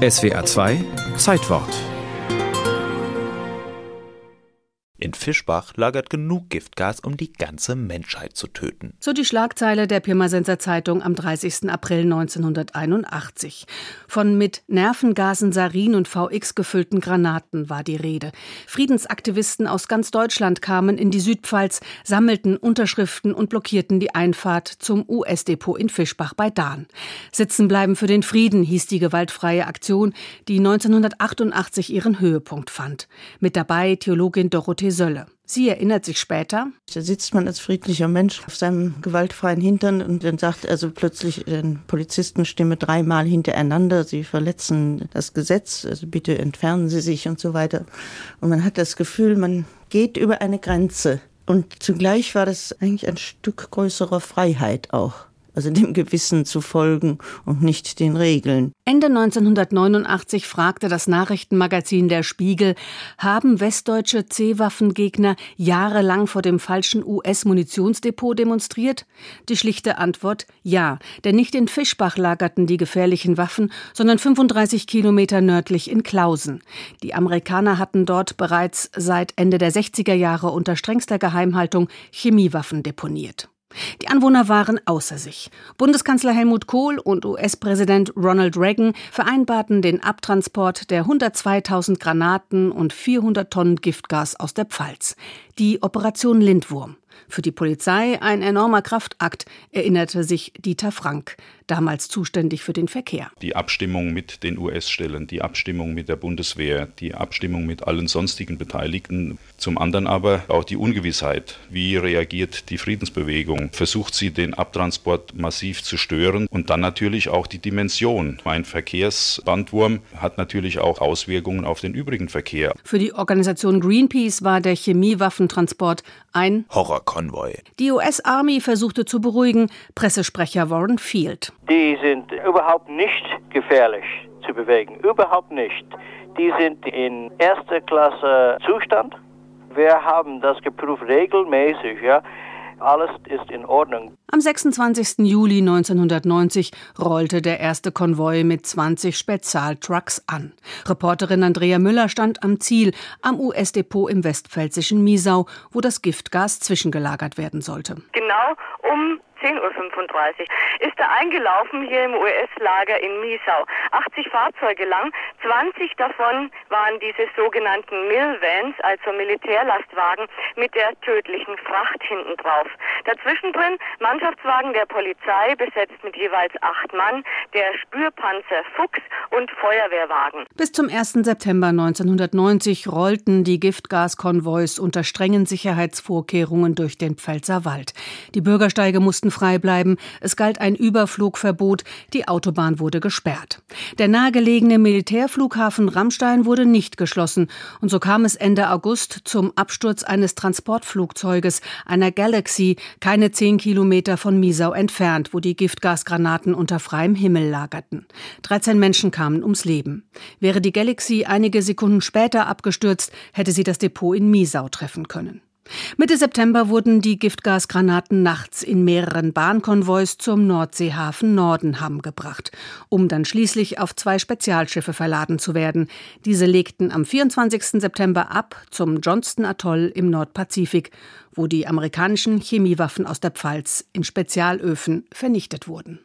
SWA 2 Zeitwort In Fischbach lagert genug Giftgas, um die ganze Menschheit zu töten. So die Schlagzeile der Pirmasenser Zeitung am 30. April 1981. Von mit Nervengasen Sarin und VX gefüllten Granaten war die Rede. Friedensaktivisten aus ganz Deutschland kamen in die Südpfalz, sammelten Unterschriften und blockierten die Einfahrt zum US-Depot in Fischbach bei Dahn. Sitzen bleiben für den Frieden hieß die gewaltfreie Aktion, die 1988 ihren Höhepunkt fand. Mit dabei Theologin Dorothee Sölle. Sie erinnert sich später. Da sitzt man als friedlicher Mensch auf seinem gewaltfreien Hintern und dann sagt also plötzlich eine Polizistenstimme dreimal hintereinander, Sie verletzen das Gesetz, also bitte entfernen Sie sich und so weiter. Und man hat das Gefühl, man geht über eine Grenze. Und zugleich war das eigentlich ein Stück größerer Freiheit auch also dem Gewissen zu folgen und nicht den Regeln. Ende 1989 fragte das Nachrichtenmagazin Der Spiegel, haben westdeutsche C-Waffengegner jahrelang vor dem falschen US-Munitionsdepot demonstriert? Die schlichte Antwort ja, denn nicht in Fischbach lagerten die gefährlichen Waffen, sondern 35 Kilometer nördlich in Klausen. Die Amerikaner hatten dort bereits seit Ende der 60er Jahre unter strengster Geheimhaltung Chemiewaffen deponiert. Die Anwohner waren außer sich. Bundeskanzler Helmut Kohl und US-Präsident Ronald Reagan vereinbarten den Abtransport der 102.000 Granaten und 400 Tonnen Giftgas aus der Pfalz. Die Operation Lindwurm. Für die Polizei ein enormer Kraftakt, erinnerte sich Dieter Frank, damals zuständig für den Verkehr. Die Abstimmung mit den US-Stellen, die Abstimmung mit der Bundeswehr, die Abstimmung mit allen sonstigen Beteiligten. Zum anderen aber auch die Ungewissheit. Wie reagiert die Friedensbewegung? Versucht sie, den Abtransport massiv zu stören? Und dann natürlich auch die Dimension. Ein Verkehrsbandwurm hat natürlich auch Auswirkungen auf den übrigen Verkehr. Für die Organisation Greenpeace war der Chemiewaffentransport ein Horrorkonvoi. Die US-Army versuchte zu beruhigen, Pressesprecher Warren Field. Die sind überhaupt nicht gefährlich zu bewegen, überhaupt nicht. Die sind in erster Klasse Zustand. Wir haben das geprüft regelmäßig, ja. Alles ist in Ordnung. Am 26. Juli 1990 rollte der erste Konvoi mit 20 Spezialtrucks an. Reporterin Andrea Müller stand am Ziel, am US-Depot im westpfälzischen Miesau, wo das Giftgas zwischengelagert werden sollte. Genau um 10.35 Uhr ist er eingelaufen hier im US-Lager in Miesau. 80 Fahrzeuge lang, 20 davon waren diese sogenannten Millvans, also Militärlastwagen mit der tödlichen Fracht hinten drauf. Dazwischen drin Mannschaftswagen der Polizei, besetzt mit jeweils acht Mann, der Spürpanzer Fuchs und Feuerwehrwagen. Bis zum 1. September 1990 rollten die Giftgaskonvois unter strengen Sicherheitsvorkehrungen durch den Pfälzer Wald. Die Bürgersteige mussten frei bleiben. Es galt ein Überflugverbot. Die Autobahn wurde gesperrt. Der nahegelegene Militärflughafen Rammstein wurde nicht geschlossen. Und so kam es Ende August zum Absturz eines Transportflugzeuges, einer Galaxy, keine zehn Kilometer von Miesau entfernt, wo die Giftgasgranaten unter freiem Himmel lagerten. 13 Menschen kamen ums Leben. Wäre die Galaxy einige Sekunden später abgestürzt, hätte sie das Depot in Miesau treffen können. Mitte September wurden die Giftgasgranaten nachts in mehreren Bahnkonvois zum Nordseehafen Nordenham gebracht, um dann schließlich auf zwei Spezialschiffe verladen zu werden. Diese legten am 24. September ab zum Johnston Atoll im Nordpazifik, wo die amerikanischen Chemiewaffen aus der Pfalz in Spezialöfen vernichtet wurden.